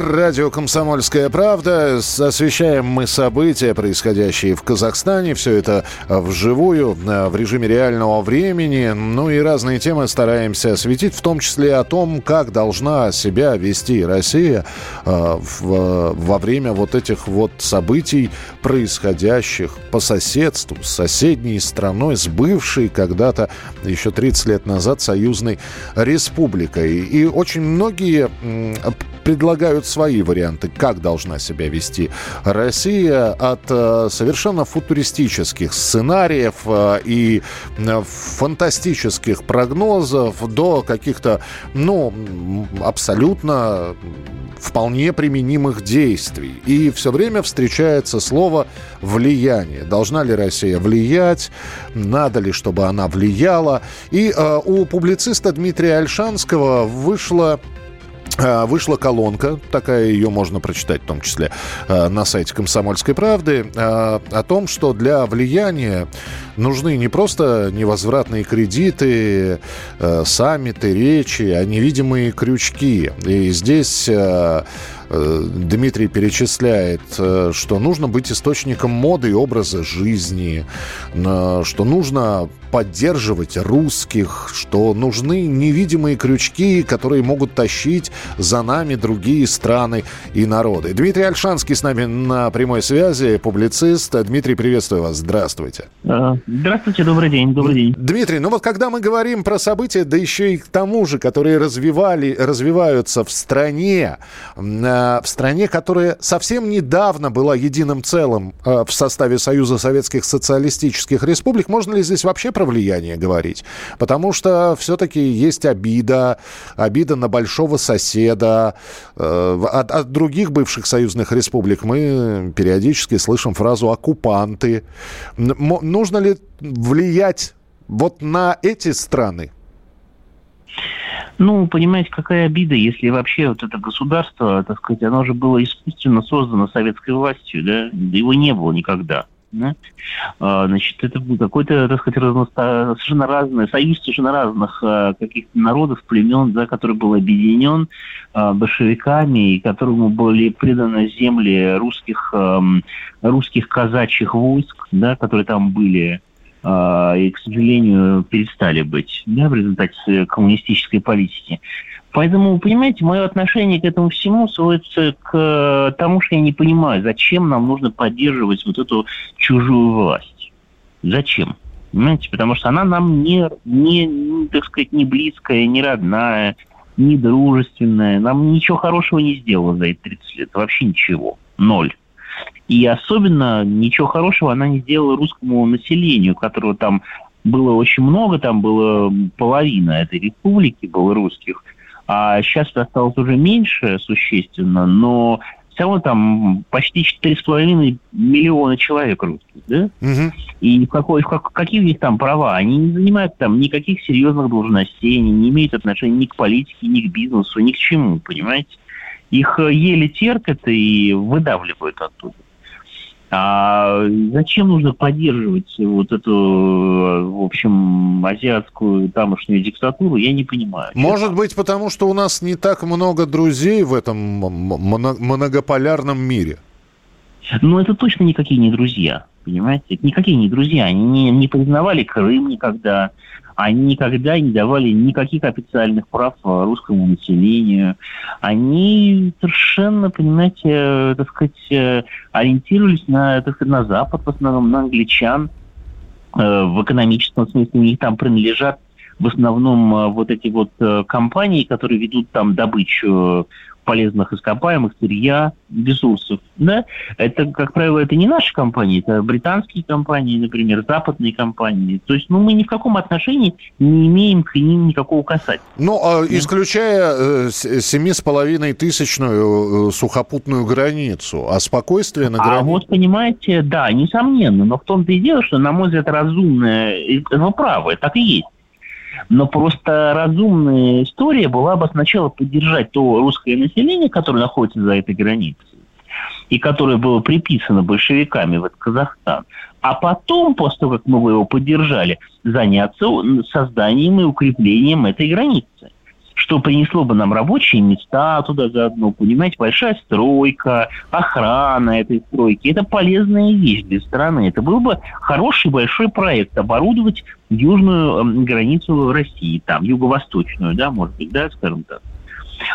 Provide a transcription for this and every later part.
Радио «Комсомольская правда». Освещаем мы события, происходящие в Казахстане. Все это вживую, э, в режиме реального времени. Ну и разные темы стараемся осветить, в том числе о том, как должна себя вести Россия э, во время вот этих вот событий, происходящих по соседству с соседней страной, с бывшей когда-то еще 30 лет назад союзной республикой. И очень многие предлагают свои варианты, как должна себя вести Россия от э, совершенно футуристических сценариев э, и э, фантастических прогнозов до каких-то, ну, абсолютно вполне применимых действий. И все время встречается слово «влияние». Должна ли Россия влиять? Надо ли, чтобы она влияла? И э, у публициста Дмитрия Альшанского вышло а, вышла колонка, такая ее можно прочитать в том числе а, на сайте «Комсомольской правды», а, о том, что для влияния нужны не просто невозвратные кредиты, саммиты, речи, а невидимые крючки. И здесь Дмитрий перечисляет, э, что нужно быть источником моды и образа жизни, что нужно поддерживать русских, что нужны невидимые крючки, которые могут тащить за нами другие страны и народы. Дмитрий Альшанский с нами на прямой связи, публицист. Дмитрий, приветствую вас. Здравствуйте. Здравствуйте, добрый день, добрый день. Дмитрий, ну вот когда мы говорим про события, да еще и к тому же, которые развивали, развиваются в стране, в стране, которая совсем недавно была единым целым э, в составе Союза Советских Социалистических Республик, можно ли здесь вообще про влияние говорить? Потому что все-таки есть обида, обида на большого соседа. Э, от, от других бывших союзных республик мы периодически слышим фразу «оккупанты». Нужно ли влиять вот на эти страны? Ну, понимаете, какая обида, если вообще вот это государство, так сказать, оно же было искусственно создано советской властью, да, да его не было никогда. Да? А, значит, это был какой-то, так сказать, разносто... совершенно разный, союз совершенно разных а, каких-то народов, племен, да, который был объединен а, большевиками, и которому были приданы земли русских, русских казачьих войск, да, которые там были, и, к сожалению, перестали быть да, в результате коммунистической политики. Поэтому, понимаете, мое отношение к этому всему сводится к тому, что я не понимаю, зачем нам нужно поддерживать вот эту чужую власть. Зачем? Понимаете, потому что она нам не, не, так сказать, не близкая, не родная, не дружественная. Нам ничего хорошего не сделала за эти 30 лет. Вообще ничего. Ноль. И особенно ничего хорошего она не сделала русскому населению, которого там было очень много, там было половина этой республики было русских, а сейчас осталось уже меньше существенно, но все равно там почти 4,5 миллиона человек русских, да? Угу. И в какой, в как, какие у них там права? Они не занимают там никаких серьезных должностей, они не имеют отношения ни к политике, ни к бизнесу, ни к чему, понимаете? Их еле терпят и выдавливают оттуда. А зачем нужно поддерживать вот эту, в общем, азиатскую тамошнюю диктатуру, я не понимаю. Может быть, потому что у нас не так много друзей в этом многополярном мире? Ну, это точно никакие не друзья, понимаете? Никакие не друзья. Они не, не признавали Крым никогда, они никогда не давали никаких официальных прав русскому населению. Они совершенно, понимаете, э, так сказать, э, ориентировались на, так сказать, на Запад, в основном на англичан. Э, в экономическом смысле у них там принадлежат в основном вот эти вот компании, которые ведут там добычу полезных ископаемых, сырья, ресурсов. Да? Это, как правило, это не наши компании, это британские компании, например, западные компании. То есть ну, мы ни в каком отношении не имеем к ним никакого касательства. Ну, а исключая семи с половиной тысячную э, сухопутную границу, а спокойствие на границе... А вот, понимаете, да, несомненно, но в том-то и дело, что, на мой взгляд, разумное, ну, правое, так и есть но просто разумная история была бы сначала поддержать то русское население, которое находится за этой границей, и которое было приписано большевиками в Казахстан, а потом, после того, как мы его поддержали, заняться созданием и укреплением этой границы что принесло бы нам рабочие места туда заодно, понимаете, большая стройка, охрана этой стройки. Это полезная вещь для страны. Это был бы хороший большой проект оборудовать южную границу России, там, юго-восточную, да, может быть, да, скажем так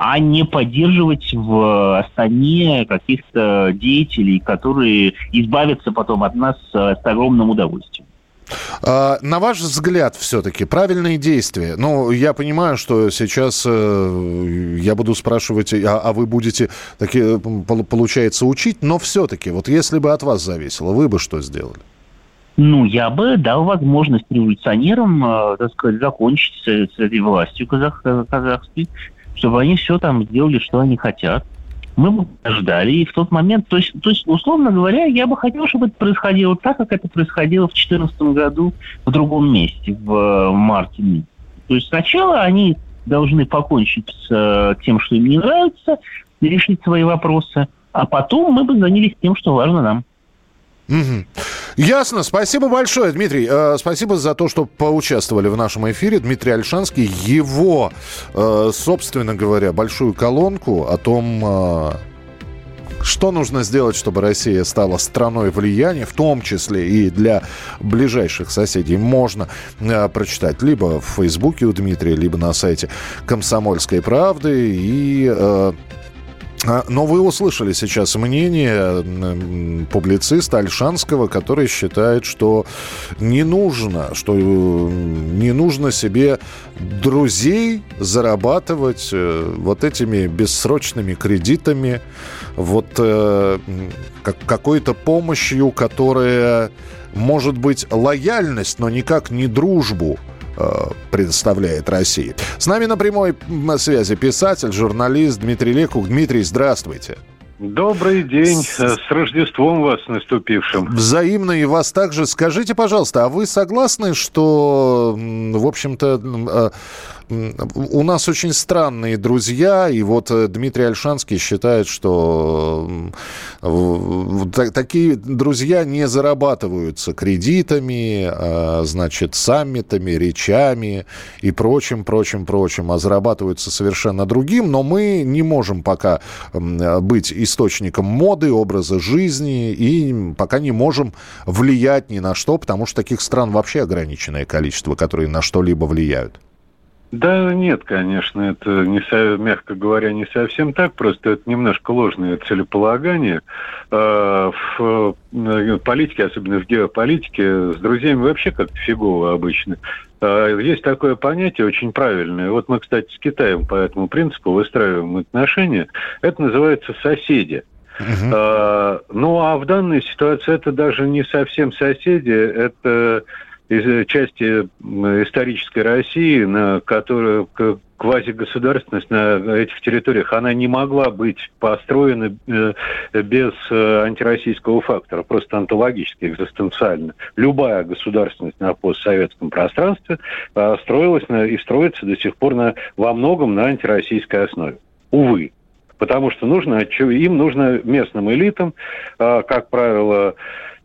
а не поддерживать в Астане каких-то деятелей, которые избавятся потом от нас с огромным удовольствием. А, на ваш взгляд, все-таки правильные действия. Ну, я понимаю, что сейчас э, я буду спрашивать, а, а вы будете, таки, получается, учить, но все-таки, вот если бы от вас зависело, вы бы что сделали? Ну, я бы дал возможность революционерам, э, так сказать, закончить с, с этой властью казах, казахской, чтобы они все там сделали, что они хотят мы ждали. И в тот момент, то есть, то есть, условно говоря, я бы хотел, чтобы это происходило так, как это происходило в 2014 году в другом месте, в, в марте. То есть сначала они должны покончить с э, тем, что им не нравится, решить свои вопросы, а потом мы бы занялись тем, что важно нам. Угу. Ясно. Спасибо большое, Дмитрий. Э, спасибо за то, что поучаствовали в нашем эфире. Дмитрий Альшанский, его, э, собственно говоря, большую колонку о том, э, что нужно сделать, чтобы Россия стала страной влияния, в том числе и для ближайших соседей, можно э, прочитать либо в Фейсбуке у Дмитрия, либо на сайте «Комсомольской правды». И э, но вы услышали сейчас мнение публициста Альшанского, который считает, что не нужно, что э, не нужно себе друзей зарабатывать э, вот этими бессрочными кредитами, вот э, какой-то помощью, которая может быть лояльность, но никак не дружбу предоставляет России. С нами на прямой связи писатель, журналист Дмитрий Лекук. Дмитрий, здравствуйте. Добрый день, с Рождеством вас наступившим. Взаимно и вас также. Скажите, пожалуйста, а вы согласны, что, в общем-то, э, у нас очень странные друзья, и вот э, Дмитрий Альшанский считает, что такие друзья не зарабатываются кредитами, а, значит, саммитами, речами и прочим, прочим, прочим, а зарабатываются совершенно другим, но мы не можем пока быть источником моды, образа жизни, и пока не можем влиять ни на что, потому что таких стран вообще ограниченное количество, которые на что-либо влияют. Да нет, конечно, это, не, мягко говоря, не совсем так, просто это немножко ложное целеполагание. А, в э, политике, особенно в геополитике, с друзьями вообще как-то фигово обычно. А, есть такое понятие очень правильное. Вот мы, кстати, с Китаем по этому принципу выстраиваем отношения. Это называется соседи. Uh-huh. Ну а в данной ситуации это даже не совсем соседи, это из э, части исторической России, на которую квазигосударственность на этих территориях, она не могла быть построена э, без э, антироссийского фактора, просто онтологически, экзистенциально. Любая государственность на постсоветском пространстве строилась на, и строится до сих пор на, во многом на антироссийской основе. Увы. Потому что нужно, им нужно местным элитам, как правило,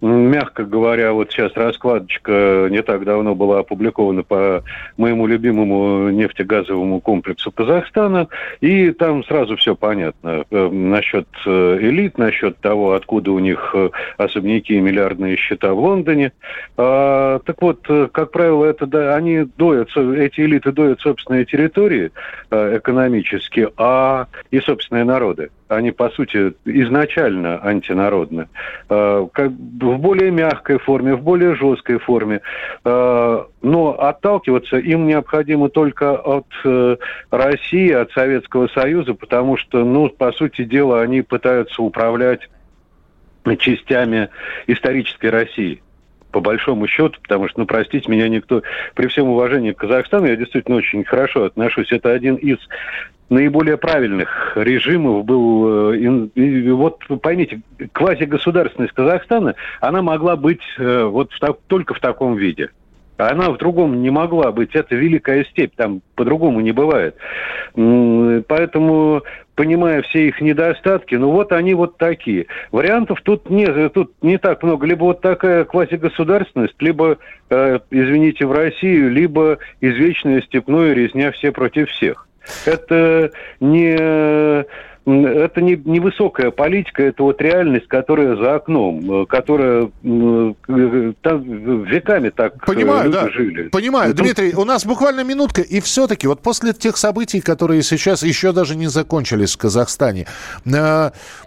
Мягко говоря, вот сейчас раскладочка не так давно была опубликована по моему любимому нефтегазовому комплексу Казахстана, и там сразу все понятно э, насчет э, элит, насчет того, откуда у них э, особняки и миллиардные счета в Лондоне. А, так вот, как правило, это да, они доят, эти элиты доят собственные территории экономически, а и собственные народы они, по сути, изначально антинародны, э, как в более мягкой форме, в более жесткой форме. Э, но отталкиваться им необходимо только от э, России, от Советского Союза, потому что, ну, по сути дела, они пытаются управлять частями исторической России по большому счету, потому что, ну, простите меня, никто, при всем уважении к Казахстану, я действительно очень хорошо отношусь. Это один из наиболее правильных режимов был... Э, и, вот поймите, квазигосударственность Казахстана, она могла быть э, вот в, только в таком виде. Она в другом не могла быть. Это великая степь, там по-другому не бывает. Поэтому понимая все их недостатки, ну вот они вот такие. Вариантов тут не, тут не так много. Либо вот такая квазигосударственность, либо, э, извините, в Россию, либо извечная степное резня все против всех. Это не это не, не высокая политика, это вот реальность, которая за окном, э, которая э, там веками так э, Понимаю, да. жили. Понимаю. Ну, Дмитрий, у нас буквально минутка, и все-таки вот после тех событий, которые сейчас еще даже не закончились в Казахстане,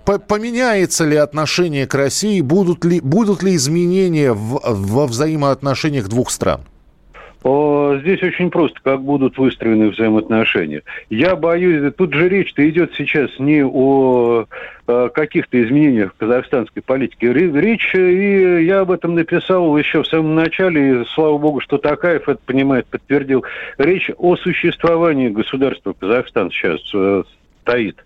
поменяется ли отношение к России, будут ли, будут ли изменения в, во взаимоотношениях двух стран? Здесь очень просто, как будут выстроены взаимоотношения. Я боюсь, тут же речь-то идет сейчас не о каких-то изменениях в казахстанской политике. Речь, и я об этом написал еще в самом начале, и слава богу, что Такаев это понимает, подтвердил. Речь о существовании государства Казахстан сейчас э, стоит.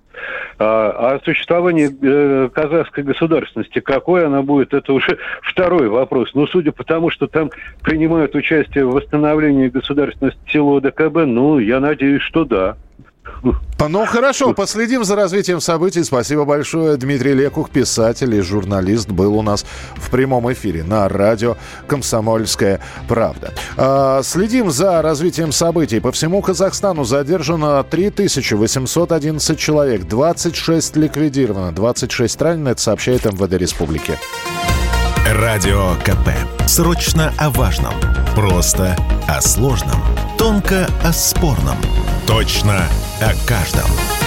А, а существование э, казахской государственности, какой она будет, это уже второй вопрос. Но судя по тому, что там принимают участие в восстановлении государственности силы ОДКБ, ну, я надеюсь, что да. Ну хорошо, последим за развитием событий. Спасибо большое. Дмитрий Лекух, писатель и журналист, был у нас в прямом эфире на радио «Комсомольская правда». А, следим за развитием событий. По всему Казахстану задержано 3811 человек, 26 ликвидировано, 26 ранено, это сообщает МВД Республики. Радио КП. Срочно о важном. Просто о сложном. Тонко о спорном. Точно о каждом.